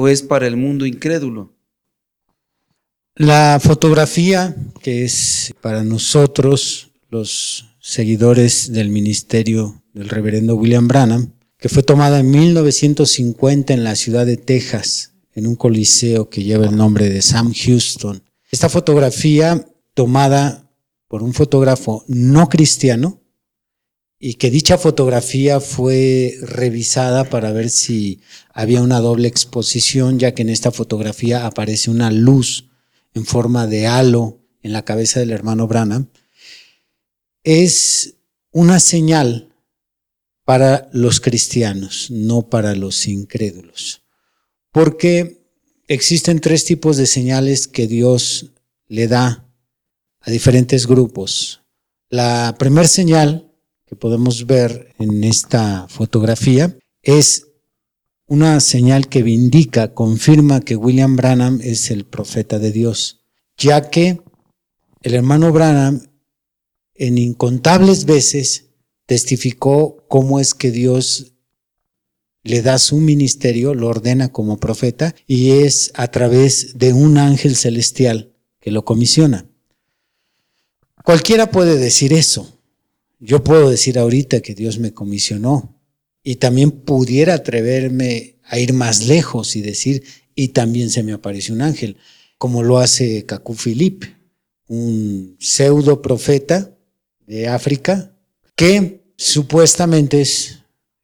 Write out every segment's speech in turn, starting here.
o es para el mundo incrédulo? La fotografía, que es para nosotros los seguidores del ministerio del reverendo William Branham, que fue tomada en 1950 en la ciudad de Texas, en un coliseo que lleva el nombre de Sam Houston. Esta fotografía tomada por un fotógrafo no cristiano y que dicha fotografía fue revisada para ver si había una doble exposición, ya que en esta fotografía aparece una luz en forma de halo en la cabeza del hermano Branham, es una señal para los cristianos, no para los incrédulos. Porque existen tres tipos de señales que Dios le da a diferentes grupos. La primera señal que podemos ver en esta fotografía es una señal que indica, confirma que William Branham es el profeta de Dios, ya que el hermano Branham en incontables veces testificó cómo es que Dios le da su ministerio, lo ordena como profeta, y es a través de un ángel celestial que lo comisiona. Cualquiera puede decir eso. Yo puedo decir ahorita que Dios me comisionó, y también pudiera atreverme a ir más lejos y decir, y también se me apareció un ángel, como lo hace Cacú Philip, un pseudo profeta de África, que supuestamente es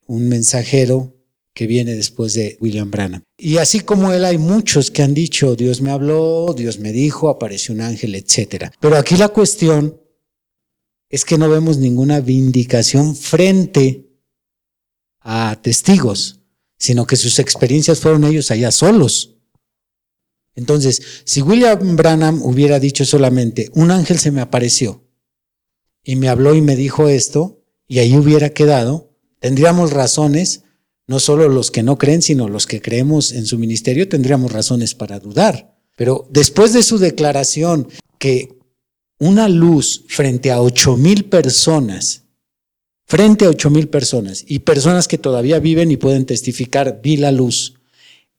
un mensajero que viene después de William Branham. Y así como él hay muchos que han dicho, Dios me habló, Dios me dijo, apareció un ángel, etc. Pero aquí la cuestión es que no vemos ninguna vindicación frente a testigos, sino que sus experiencias fueron ellos allá solos. Entonces, si William Branham hubiera dicho solamente, un ángel se me apareció y me habló y me dijo esto, y ahí hubiera quedado, tendríamos razones, no solo los que no creen, sino los que creemos en su ministerio, tendríamos razones para dudar. Pero después de su declaración que una luz frente a ocho mil personas frente a ocho mil personas y personas que todavía viven y pueden testificar, vi la luz.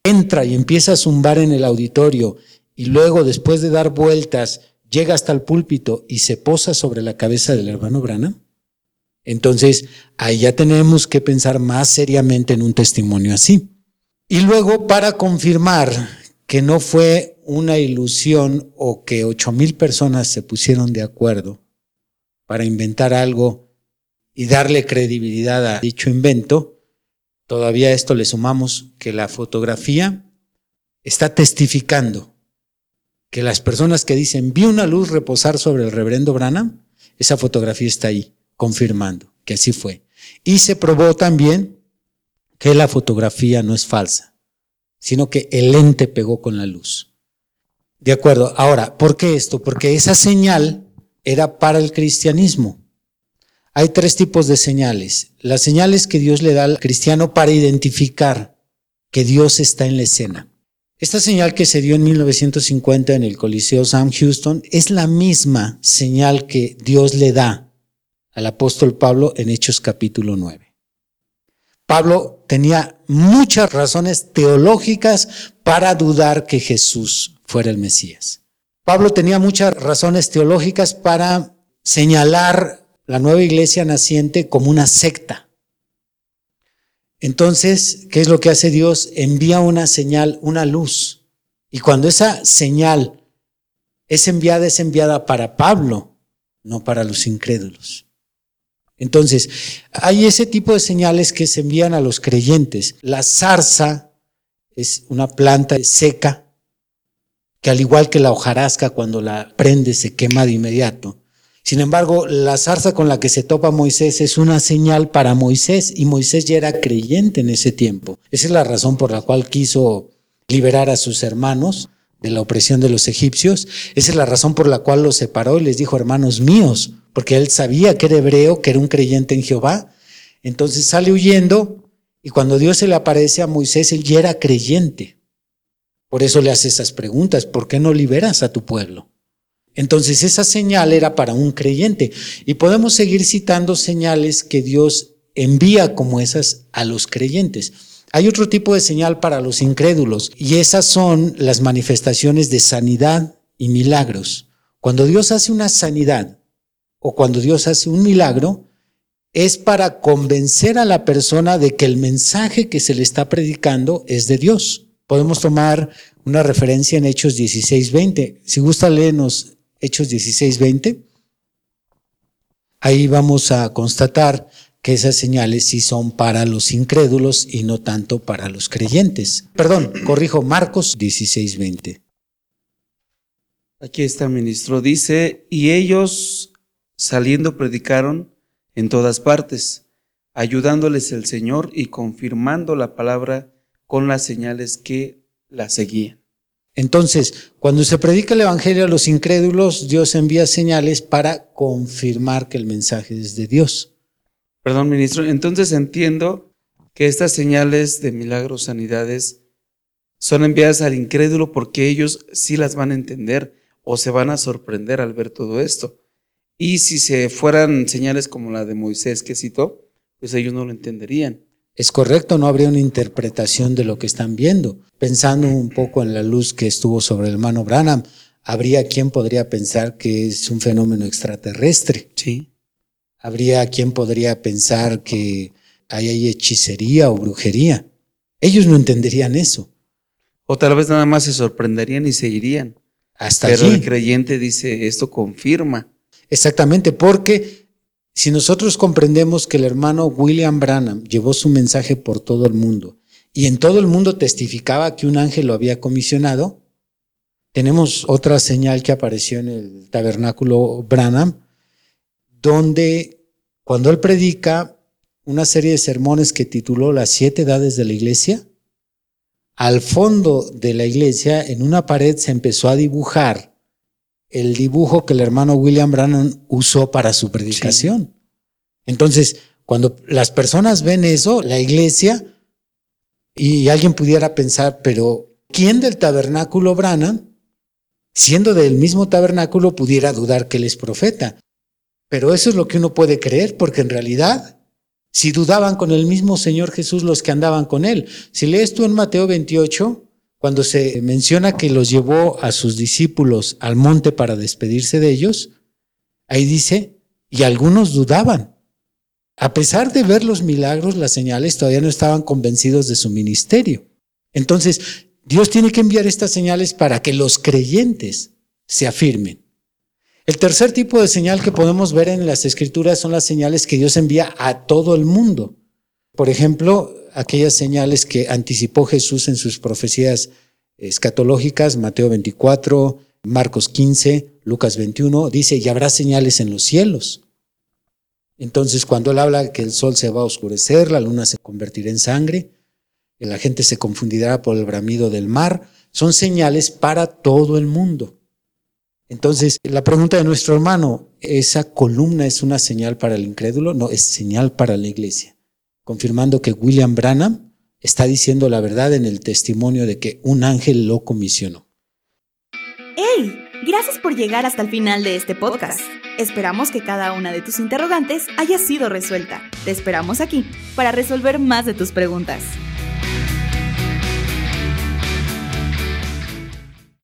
Entra y empieza a zumbar en el auditorio y luego, después de dar vueltas, llega hasta el púlpito y se posa sobre la cabeza del hermano Brana. Entonces, ahí ya tenemos que pensar más seriamente en un testimonio así. Y luego, para confirmar que no fue una ilusión o que ocho mil personas se pusieron de acuerdo para inventar algo y darle credibilidad a dicho invento, todavía esto le sumamos que la fotografía está testificando que las personas que dicen vi una luz reposar sobre el reverendo Branham, esa fotografía está ahí, confirmando que así fue. Y se probó también que la fotografía no es falsa, sino que el lente pegó con la luz. De acuerdo. Ahora, ¿por qué esto? Porque esa señal era para el cristianismo. Hay tres tipos de señales. Las señales que Dios le da al cristiano para identificar que Dios está en la escena. Esta señal que se dio en 1950 en el Coliseo Sam Houston es la misma señal que Dios le da al apóstol Pablo en Hechos capítulo 9. Pablo tenía muchas razones teológicas para dudar que Jesús fuera el Mesías. Pablo tenía muchas razones teológicas para señalar la nueva iglesia naciente como una secta. Entonces, ¿qué es lo que hace Dios? Envía una señal, una luz. Y cuando esa señal es enviada, es enviada para Pablo, no para los incrédulos. Entonces, hay ese tipo de señales que se envían a los creyentes. La zarza es una planta seca, que al igual que la hojarasca, cuando la prende se quema de inmediato. Sin embargo, la zarza con la que se topa Moisés es una señal para Moisés y Moisés ya era creyente en ese tiempo. Esa es la razón por la cual quiso liberar a sus hermanos de la opresión de los egipcios. Esa es la razón por la cual los separó y les dijo, hermanos míos, porque él sabía que era hebreo, que era un creyente en Jehová. Entonces sale huyendo y cuando Dios se le aparece a Moisés, él ya era creyente. Por eso le hace esas preguntas, ¿por qué no liberas a tu pueblo? Entonces esa señal era para un creyente. Y podemos seguir citando señales que Dios envía como esas a los creyentes. Hay otro tipo de señal para los incrédulos y esas son las manifestaciones de sanidad y milagros. Cuando Dios hace una sanidad o cuando Dios hace un milagro, es para convencer a la persona de que el mensaje que se le está predicando es de Dios. Podemos tomar una referencia en Hechos 16:20. Si gusta, léenos Hechos 16, 20. Ahí vamos a constatar que esas señales sí son para los incrédulos y no tanto para los creyentes. Perdón, corrijo, Marcos 16, 20. Aquí está, ministro. Dice, y ellos saliendo predicaron en todas partes, ayudándoles el Señor y confirmando la palabra con las señales que la seguían. Entonces, cuando se predica el Evangelio a los incrédulos, Dios envía señales para confirmar que el mensaje es de Dios. Perdón, ministro, entonces entiendo que estas señales de milagros, sanidades, son enviadas al incrédulo porque ellos sí las van a entender o se van a sorprender al ver todo esto. Y si se fueran señales como la de Moisés que citó, pues ellos no lo entenderían es correcto, no habría una interpretación de lo que están viendo. Pensando un poco en la luz que estuvo sobre el hermano Branham, habría quien podría pensar que es un fenómeno extraterrestre. Sí. Habría quien podría pensar que hay hechicería o brujería. Ellos no entenderían eso. O tal vez nada más se sorprenderían y se irían. Hasta Pero el creyente dice, esto confirma. Exactamente, porque si nosotros comprendemos que el hermano William Branham llevó su mensaje por todo el mundo y en todo el mundo testificaba que un ángel lo había comisionado, tenemos otra señal que apareció en el tabernáculo Branham, donde cuando él predica una serie de sermones que tituló Las siete edades de la iglesia, al fondo de la iglesia, en una pared, se empezó a dibujar el dibujo que el hermano William Branham usó para su predicación. Entonces, cuando las personas ven eso, la iglesia, y alguien pudiera pensar, pero ¿quién del tabernáculo Branham, siendo del mismo tabernáculo, pudiera dudar que él es profeta? Pero eso es lo que uno puede creer, porque en realidad, si dudaban con el mismo Señor Jesús los que andaban con él, si lees tú en Mateo 28, cuando se menciona que los llevó a sus discípulos al monte para despedirse de ellos, ahí dice, y algunos dudaban. A pesar de ver los milagros, las señales, todavía no estaban convencidos de su ministerio. Entonces, Dios tiene que enviar estas señales para que los creyentes se afirmen. El tercer tipo de señal que podemos ver en las escrituras son las señales que Dios envía a todo el mundo. Por ejemplo, aquellas señales que anticipó Jesús en sus profecías escatológicas, Mateo 24, Marcos 15, Lucas 21, dice, y habrá señales en los cielos. Entonces, cuando él habla que el sol se va a oscurecer, la luna se convertirá en sangre, la gente se confundirá por el bramido del mar, son señales para todo el mundo. Entonces, la pregunta de nuestro hermano, ¿esa columna es una señal para el incrédulo? No, es señal para la iglesia confirmando que William Branham está diciendo la verdad en el testimonio de que un ángel lo comisionó. ¡Hey! Gracias por llegar hasta el final de este podcast. Esperamos que cada una de tus interrogantes haya sido resuelta. Te esperamos aquí para resolver más de tus preguntas.